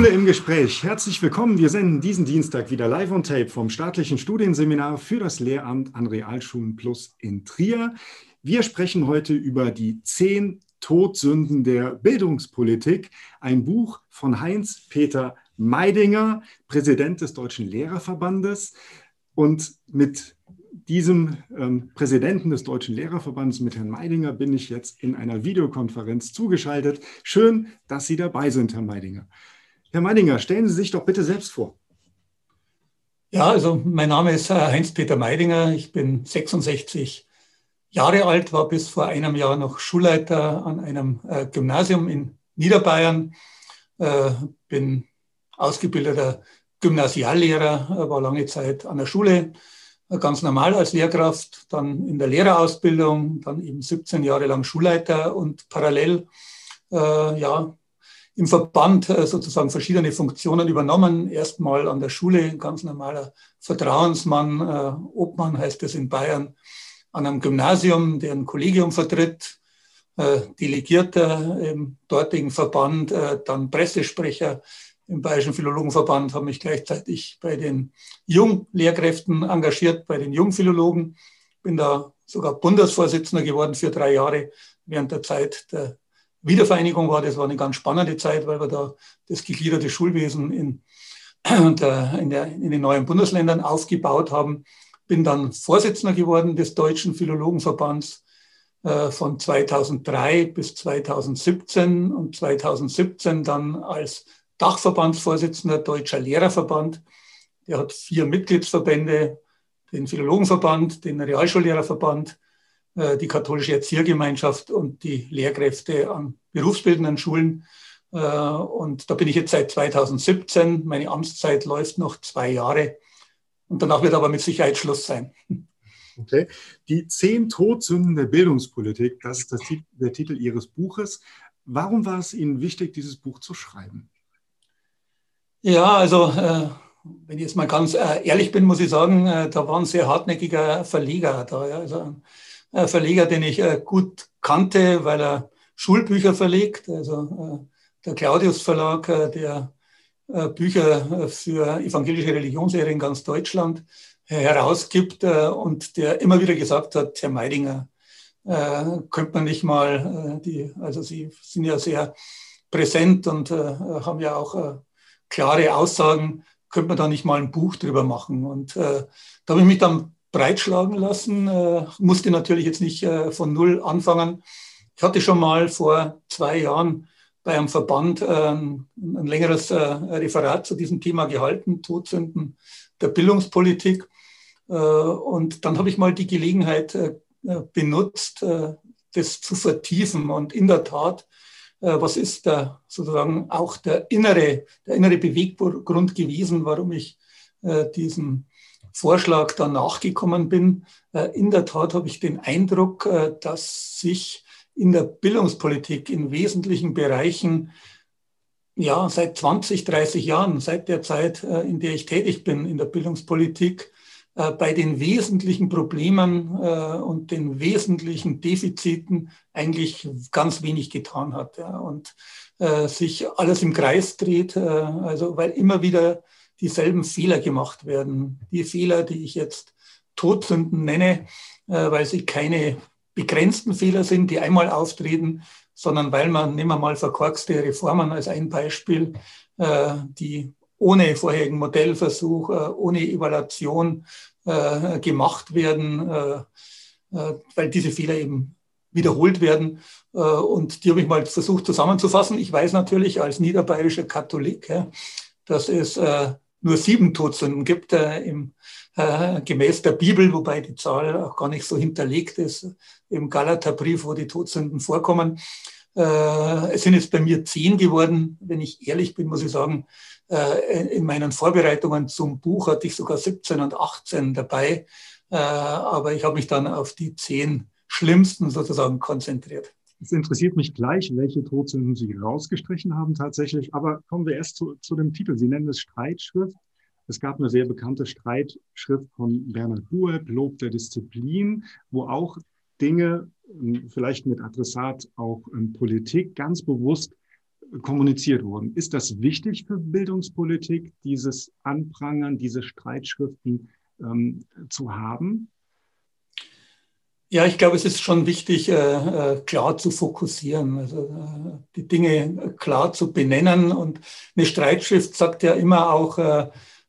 Schule im Gespräch. Herzlich willkommen. Wir senden diesen Dienstag wieder live on tape vom staatlichen Studienseminar für das Lehramt an Realschulen Plus in Trier. Wir sprechen heute über die zehn Todsünden der Bildungspolitik, ein Buch von Heinz-Peter Meidinger, Präsident des Deutschen Lehrerverbandes. Und mit diesem ähm, Präsidenten des Deutschen Lehrerverbandes, mit Herrn Meidinger, bin ich jetzt in einer Videokonferenz zugeschaltet. Schön, dass Sie dabei sind, Herr Meidinger. Herr Meidinger, stellen Sie sich doch bitte selbst vor. Ja, also mein Name ist äh, Heinz-Peter Meidinger. Ich bin 66 Jahre alt, war bis vor einem Jahr noch Schulleiter an einem äh, Gymnasium in Niederbayern, äh, bin ausgebildeter Gymnasiallehrer, war lange Zeit an der Schule, ganz normal als Lehrkraft, dann in der Lehrerausbildung, dann eben 17 Jahre lang Schulleiter und parallel ja, im Verband äh, sozusagen verschiedene Funktionen übernommen. Erstmal an der Schule, ein ganz normaler Vertrauensmann, äh, Obmann heißt es in Bayern, an einem Gymnasium, der ein Kollegium vertritt, äh, Delegierter im dortigen Verband, dann Pressesprecher im Bayerischen Philologenverband, habe mich gleichzeitig bei den Junglehrkräften engagiert, bei den Jungphilologen. Bin da sogar Bundesvorsitzender geworden für drei Jahre während der Zeit der Wiedervereinigung war. Das war eine ganz spannende Zeit, weil wir da das gegliederte Schulwesen in, der, in, der, in den neuen Bundesländern aufgebaut haben. Bin dann Vorsitzender geworden des Deutschen Philologenverbands äh, von 2003 bis 2017 und 2017 dann als Dachverbandsvorsitzender Deutscher Lehrerverband. Der hat vier Mitgliedsverbände, den Philologenverband, den Realschullehrerverband, äh, die katholische Erziehergemeinschaft und die Lehrkräfte an berufsbildenden Schulen. Äh, und da bin ich jetzt seit 2017. Meine Amtszeit läuft noch zwei Jahre. Und danach wird aber mit Sicherheit Schluss sein. Okay. Die zehn Todsünden der Bildungspolitik, das ist das, der Titel Ihres Buches. Warum war es Ihnen wichtig, dieses Buch zu schreiben? Ja, also äh, wenn ich jetzt mal ganz äh, ehrlich bin, muss ich sagen, äh, da war ein sehr hartnäckiger Verleger da. Also ein äh, Verleger, den ich äh, gut kannte, weil er Schulbücher verlegt, also äh, der Claudius Verlag, der Bücher für evangelische Religionslehre in ganz Deutschland herausgibt und der immer wieder gesagt hat, Herr Meidinger, könnte man nicht mal die, also Sie sind ja sehr präsent und haben ja auch klare Aussagen, könnte man da nicht mal ein Buch drüber machen. Und äh, da habe ich mich dann breitschlagen lassen, äh, musste natürlich jetzt nicht äh, von Null anfangen. Ich hatte schon mal vor zwei Jahren bei einem Verband äh, ein längeres äh, Referat zu diesem Thema gehalten, Todsünden der Bildungspolitik. Äh, und dann habe ich mal die Gelegenheit äh, benutzt, das zu vertiefen. Und in der Tat äh, was ist da sozusagen auch der innere, der innere Beweggrund gewesen, warum ich äh, diesem Vorschlag dann nachgekommen bin. Äh, in der Tat habe ich den Eindruck, dass sich in der Bildungspolitik in wesentlichen Bereichen ja, seit 20, 30 Jahren, seit der Zeit, in der ich tätig bin in der Bildungspolitik, äh, bei den wesentlichen Problemen äh, und den wesentlichen Defiziten eigentlich ganz wenig getan hat und äh, sich alles im Kreis dreht, äh, also weil immer wieder dieselben Fehler gemacht werden. Die Fehler, die ich jetzt Todsünden nenne, äh, weil sie keine begrenzten Fehler sind, die einmal auftreten, sondern weil man, nehmen wir mal verkorkste Reformen als ein Beispiel, äh, die ohne vorherigen Modellversuch, ohne Evaluation äh, gemacht werden, äh, äh, weil diese Fehler eben wiederholt werden. Äh, und die habe ich mal versucht zusammenzufassen. Ich weiß natürlich als niederbayerischer Katholik, dass es äh, nur sieben Todsünden gibt äh, im, gemäß der Bibel, wobei die Zahl auch gar nicht so hinterlegt ist, im Galaterbrief, wo die Todsünden vorkommen. es sind jetzt bei mir zehn geworden. Wenn ich ehrlich bin, muss ich sagen, äh, in meinen Vorbereitungen zum Buch hatte ich sogar 17 und 18 dabei, äh, aber ich habe mich dann auf die zehn schlimmsten sozusagen konzentriert. Es interessiert mich gleich, welche Todsünden Sie rausgestrichen haben tatsächlich. Aber kommen wir erst zu, zu dem Titel. Sie nennen es Streitschrift. Es gab eine sehr bekannte Streitschrift von Bernhard Bueb, Lob der Disziplin, wo auch Dinge, vielleicht mit Adressat auch in Politik, ganz bewusst kommuniziert wurden. Ist das wichtig für Bildungspolitik, dieses Anprangern, diese Streitschriften ähm, zu haben? Ja, ich glaube, es ist schon wichtig, äh, äh, klar zu fokussieren, also äh, die Dinge klar zu benennen. Und eine Streitschrift sagt ja immer auch,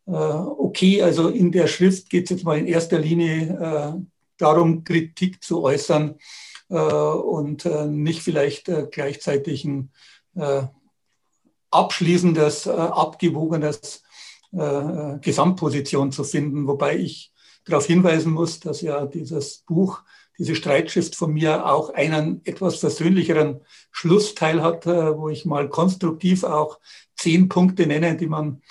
okay, also in der Schrift geht es jetzt mal in erster Linie darum, Kritik zu äußern und nicht vielleicht gleichzeitig ein abschließendes, abgewogenes Gesamtposition zu finden. Wobei ich darauf hinweisen muss, dass ja dieses Buch diese Streitschrift von mir auch einen etwas versöhnlicheren Schlussteil hat, äh, wo ich mal konstruktiv auch zehn Punkte nenne, die man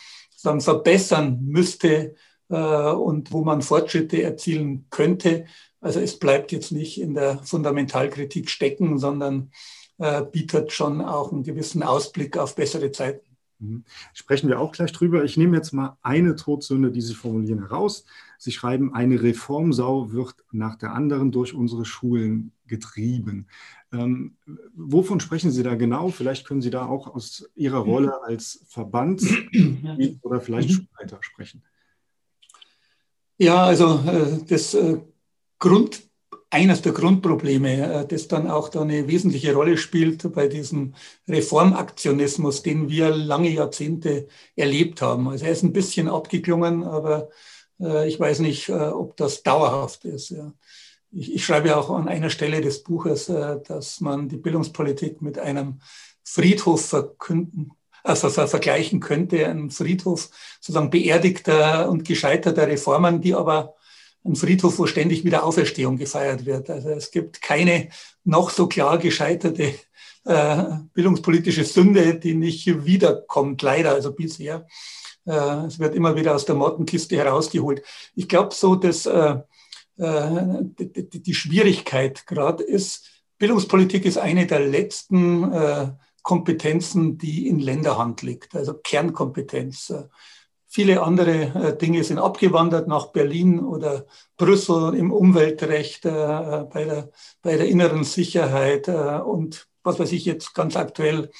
dann verbessern müsste äh, und wo man Fortschritte erzielen könnte. Also es bleibt jetzt nicht in der Fundamentalkritik stecken, sondern äh, bietet schon auch einen gewissen Ausblick auf bessere Zeiten. Mhm. Sprechen wir auch gleich drüber. Ich nehme jetzt mal eine Todsünde, die Sie formulieren, heraus. Sie schreiben, eine Reformsau wird nach der anderen durch unsere Schulen getrieben. Ähm, wovon sprechen Sie da genau? Vielleicht können Sie da auch aus Ihrer Rolle als Verband oder vielleicht mhm. Schulleiter sprechen. Ja, also äh, das äh, Grund eines der Grundprobleme, äh, das dann auch da eine wesentliche Rolle spielt bei diesem Reformaktionismus, den wir lange Jahrzehnte erlebt haben. Also er ist ein bisschen abgeklungen, aber ich weiß nicht, äh, ob das dauerhaft ist. Ich, schreibe auch an einer Stelle des Buches, dass man die Bildungspolitik mit einem Friedhof verkünden, äh, ver, ver, vergleichen könnte, einem Friedhof sozusagen beerdigter und gescheiterter Reformen, die aber ein Friedhof, wo ständig wieder Auferstehung gefeiert wird. Also es gibt keine noch so klar gescheiterte äh, bildungspolitische Sünde, die nicht wiederkommt, leider, also bisher. Äh, es wird immer wieder aus der Mottenkiste herausgeholt. Ich glaube so, dass äh, äh, die, Schwierigkeit gerade ist, Bildungspolitik ist eine der letzten Kompetenzen, die in Länderhand liegt, also Kernkompetenz. Viele andere Dinge sind abgewandert nach Berlin oder Brüssel im Umweltrecht, bei, der, bei der inneren Sicherheit und was weiß ich jetzt ganz aktuell,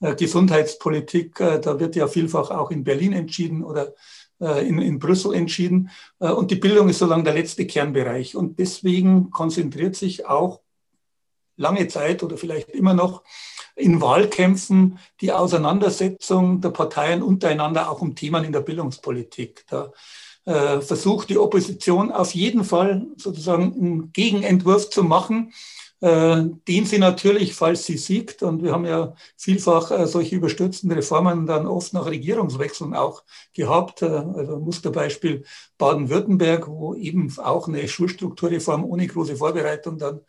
Gesundheitspolitik. Da wird ja vielfach auch in Berlin entschieden oder in, in Brüssel entschieden. Und die Bildung ist so lange der letzte Kernbereich. Und deswegen konzentriert sich auch lange Zeit oder vielleicht immer noch in Wahlkämpfen die Auseinandersetzung der Parteien untereinander auch um Themen in der Bildungspolitik. Da äh, versucht die Opposition auf jeden Fall sozusagen einen Gegenentwurf zu machen, äh, den sie natürlich, falls sie siegt, und wir haben ja vielfach äh, solche überstürzten Reformen dann oft nach Regierungswechseln auch gehabt, also Musterbeispiel Baden-Württemberg, wo eben auch eine Schulstrukturreform ohne große Vorbereitung dann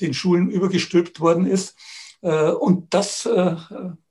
den Schulen übergestülpt worden ist. Und das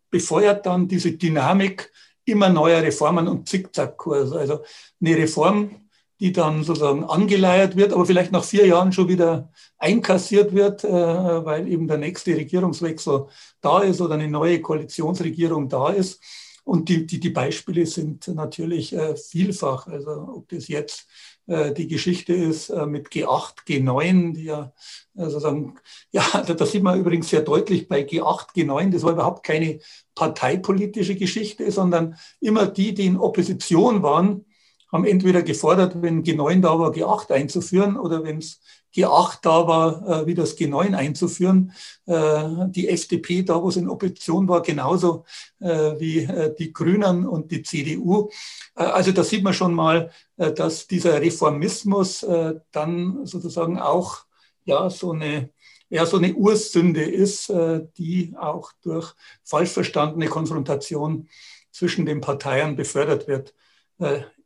befeuert dann diese Dynamik immer neuer Reformen und Zickzackkurs. Also eine Reform, die dann sozusagen angeleiert wird, aber vielleicht nach vier Jahren schon wieder einkassiert wird, äh, weil eben der nächste Regierungswechsel da ist oder eine neue Koalitionsregierung da ist. Und die, die, die Beispiele sind natürlich vielfach. Also ob das jetzt äh, die Geschichte ist äh, mit G8, G9, die ja äh, sozusagen, ja, da sieht man übrigens sehr deutlich bei G8, G9, das war überhaupt keine parteipolitische Geschichte, sondern immer die, die in Opposition waren, haben entweder gefordert, wenn G9 da war, G8 einzuführen oder wenn es G8 da war, wie das G9 einzuführen. Die FDP da, wo es in Opposition war, genauso wie die Grünen und die CDU. Also da sieht man schon mal, dass dieser Reformismus dann sozusagen auch ja, so eine ja, so eine Ursünde ist, die auch durch falsch verstandene Konfrontation zwischen den Parteien befördert wird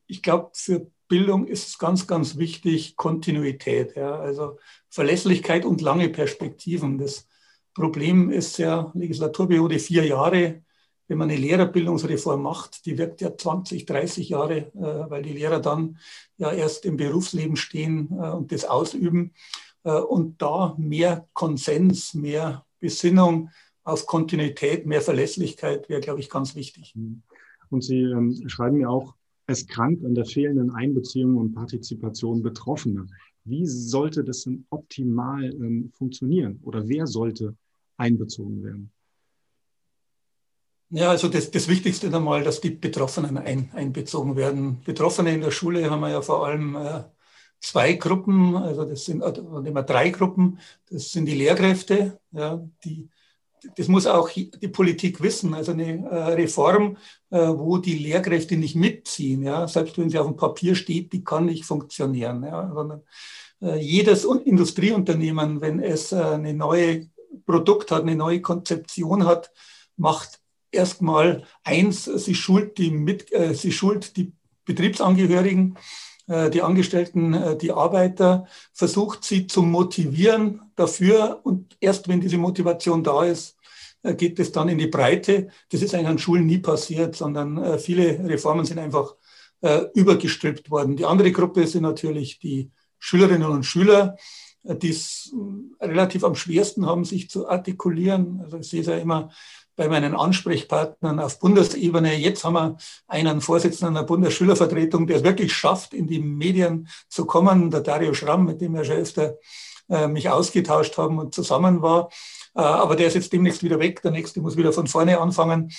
ich glaube, für Bildung ist es ganz, ganz wichtig, Kontinuität, ja, also Verlässlichkeit und lange Perspektiven. Das Problem ist ja Legislaturperiode vier Jahre. Wenn man eine Lehrerbildungsreform macht, die wirkt ja 20, 30 Jahre, äh, weil die Lehrer dann ja erst im Berufsleben stehen äh, und das ausüben. Äh, und da mehr Konsens, mehr Besinnung auf Kontinuität, mehr Verlässlichkeit wäre, glaube ich, ganz wichtig. Und Sie ähm, schreiben ja auch, es krankt an der fehlenden Einbeziehung und Partizipation Betroffener. Wie sollte das denn optimal ähm, funktionieren oder wer sollte einbezogen werden? Ja, also das, das Wichtigste einmal, dass die Betroffenen ein, einbezogen werden. Betroffene in der Schule haben wir ja vor allem äh, zwei Gruppen, also das sind immer drei Gruppen. Das sind die Lehrkräfte, ja, die, das muss auch die Politik wissen. Also eine äh, Reform, äh, wo die Lehrkräfte nicht mitziehen, ja, selbst wenn sie auf dem Papier steht, die kann nicht funktionieren. Ja, sondern äh, jedes Industrieunternehmen, wenn es eine neue Produkt hat, eine neue Konzeption hat, macht erstmal eins, sie schult die, Mit, sie schult die Betriebsangehörigen, die Angestellten, äh, die Arbeiter, versucht sie zu motivieren dafür und erst wenn diese Motivation da ist, äh, geht es dann in die Breite. Das ist eigentlich an Schulen nie passiert, sondern äh, viele Reformen sind einfach äh, übergestülpt worden. Die andere Gruppe sind natürlich die Schülerinnen und Schüler, die es relativ am schwersten haben, sich zu artikulieren. Also ich sehe es ja immer bei meinen Ansprechpartnern auf Bundesebene. Jetzt haben wir einen Vorsitzenden der Bundesschülervertretung, der es wirklich schafft, in die Medien zu kommen, der Dario Schramm, mit dem wir schon öfter äh, mich ausgetauscht haben und zusammen war. Äh, aber der ist jetzt demnächst wieder weg, der nächste muss wieder von vorne anfangen.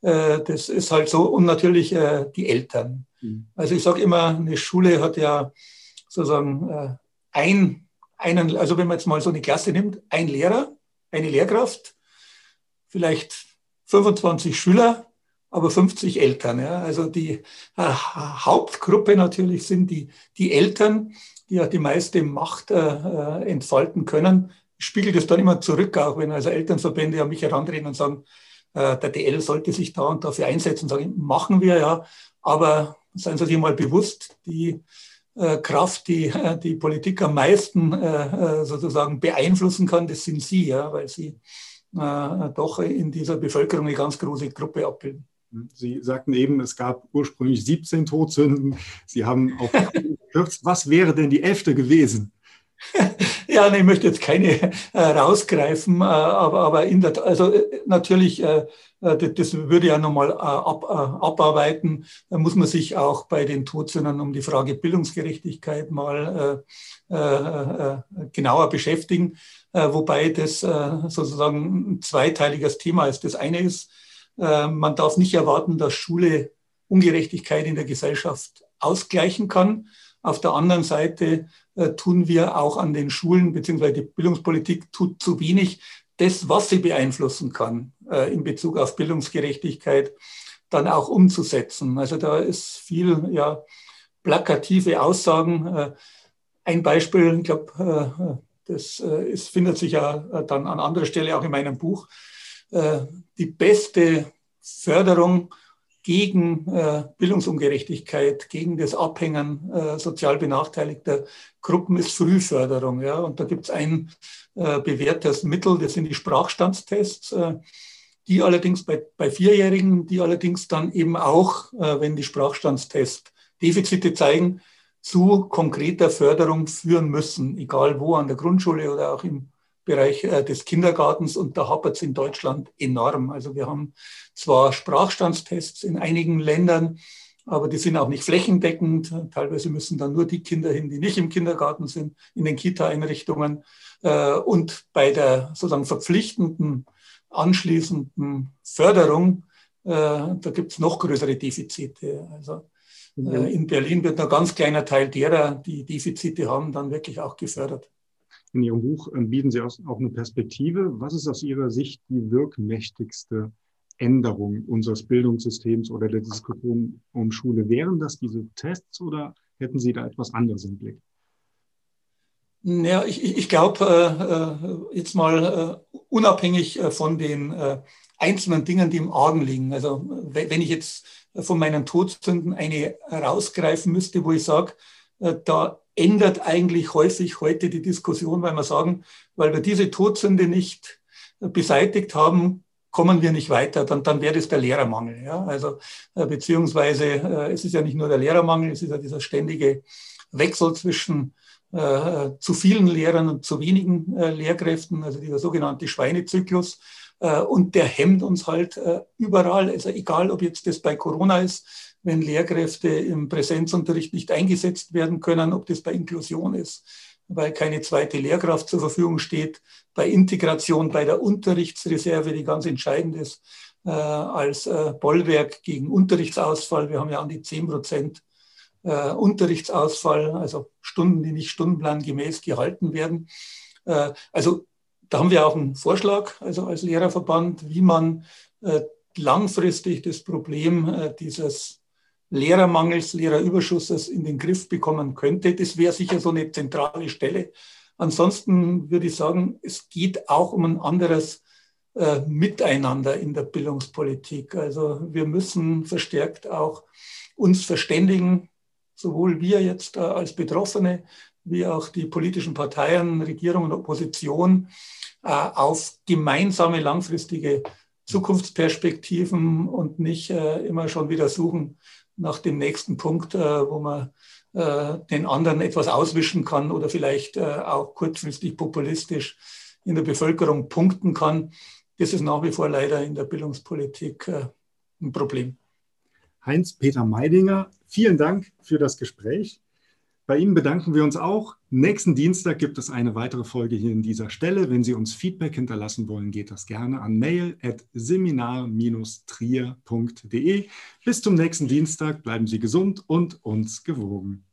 Äh, das ist halt so. Und natürlich die Eltern. Mhm. Also ich sage immer, eine Schule hat ja sozusagen ein, einen, also wenn man jetzt mal so eine Klasse nimmt, ein Lehrer, eine Lehrkraft, vielleicht 25 Schüler, aber 50 Eltern. Ja. Also die äh, Hauptgruppe natürlich sind die, die Eltern, die ja die meiste Macht äh, äh entfalten können. Ich spiegel das dann immer zurück, auch wenn also Elternverbände an mich herantreten und sagen, äh, der DL sollte sich da und dafür einsetzen, sagen, machen wir ja, aber seien Sie sich mal bewusst, die äh, Kraft, die äh, die Politik am meisten äh, sozusagen beeinflussen kann, das sind Sie, ja, weil Sie äh, doch in dieser Bevölkerung eine ganz große Gruppe abbilden. Sie sagten eben, es gab ursprünglich 17 Todsünden. Sie haben auch gekürzt. Was wäre denn die elfte gewesen? ja, nee, ich möchte jetzt keine äh, rausgreifen, äh, aber, aber in der, also äh, natürlich, äh, äh, das würde ja nochmal äh, ab, abarbeiten. Da muss man sich auch bei den Todsündern um die Frage Bildungsgerechtigkeit mal genauer beschäftigen, wobei das sozusagen ein zweiteiliges Thema ist. Das eine ist, man darf nicht erwarten, dass Schule Ungerechtigkeit in der Gesellschaft ausgleichen kann. Auf der anderen Seite äh, tun wir auch an den Schulen, beziehungsweise die Bildungspolitik tut zu wenig, das, was sie beeinflussen kann äh, in Bezug auf Bildungsgerechtigkeit, dann auch umzusetzen. Also da ist viel ja, plakative Aussagen. Äh, ein Beispiel, ich glaube, äh, das äh, ist, findet sich ja dann an anderer Stelle auch in meinem Buch. Äh, die beste Förderung gegen äh, Bildungsungerechtigkeit, gegen das Abhängen äh, sozial benachteiligter Gruppen ist Frühförderung. Ja? Und da gibt es ein äh, bewährtes Mittel, das sind die Sprachstandstests, äh, die allerdings bei, bei Vierjährigen, die allerdings dann eben auch, äh, wenn die Sprachstandstests Defizite zeigen, zu konkreter Förderung führen müssen, egal wo, an der Grundschule oder auch im Bereich äh, des Kindergartens und da hapert es in Deutschland enorm. Also wir haben zwar Sprachstandstests in einigen Ländern, aber die sind auch nicht flächendeckend. Teilweise müssen dann nur die Kinder hin, die nicht im Kindergarten sind, in den Kita-Einrichtungen. Äh, und bei der sozusagen verpflichtenden anschließenden Förderung, äh, da gibt es noch größere Defizite. Also mhm. in Berlin wird ein ganz kleiner Teil derer, die Defizite haben, dann wirklich auch gefördert. In Ihrem Buch ähm, bieten Sie auch eine Perspektive. Was ist aus Ihrer Sicht die wirkmächtigste Änderung unseres Bildungssystems oder der Diskussion um Schule? Wären das diese Tests oder hätten Sie da etwas anderes im Blick? Ja, ich, ich glaube, äh, äh, jetzt mal äh, unabhängig äh, von den äh, einzelnen Dingen, die im Argen liegen. Also wenn ich jetzt von meinen Todsünden eine rausgreifen müsste, wo ich sage, äh, da ändert eigentlich häufig heute die Diskussion, weil wir sagen, weil wir diese Todsünde nicht beseitigt haben, kommen wir nicht weiter, dann, dann wäre das der Lehrermangel. Ja? Also äh, beziehungsweise äh, es ist ja nicht nur der Lehrermangel, es ist ja dieser ständige Wechsel zwischen äh, zu vielen Lehrern und zu wenigen äh, Lehrkräften, also dieser sogenannte Schweinezyklus. Äh, und der hemmt uns halt äh, überall. Also egal, ob jetzt das bei Corona ist, wenn Lehrkräfte im Präsenzunterricht nicht eingesetzt werden können, ob das bei Inklusion ist, weil keine zweite Lehrkraft zur Verfügung steht, bei Integration, bei der Unterrichtsreserve, die ganz entscheidend ist, äh, als äh, Bollwerk gegen Unterrichtsausfall. Wir haben ja an die 10 Prozent äh, Unterrichtsausfall, also Stunden, die nicht stundenplangemäß gehalten werden. Äh, also da haben wir auch einen Vorschlag, also als Lehrerverband, wie man äh, langfristig das Problem äh, dieses Lehrermangels, Lehrerüberschusses in den Griff bekommen könnte. Das wäre sicher so eine zentrale Stelle. Ansonsten würde ich sagen, es geht auch um ein anderes äh, Miteinander in der Bildungspolitik. Also wir müssen verstärkt auch uns verständigen, sowohl wir jetzt äh, als Betroffene wie auch die politischen Parteien, Regierung und Opposition äh, auf gemeinsame langfristige Zukunftsperspektiven und nicht äh, immer schon wieder suchen nach dem nächsten Punkt, äh, wo man äh, den anderen etwas auswischen kann oder vielleicht äh, auch kurzfristig populistisch in der Bevölkerung punkten kann. Das ist nach wie vor leider in der Bildungspolitik ein Problem. Heinz-Peter Meidinger, vielen Dank für das Gespräch. Bei Ihnen bedanken wir uns auch. Nächsten Dienstag gibt es eine weitere Folge hier in dieser Stelle. Wenn Sie uns Feedback hinterlassen wollen, geht das gerne an mail.seminar-trier.de. Bis zum nächsten Dienstag. Bleiben Sie gesund und uns gewogen.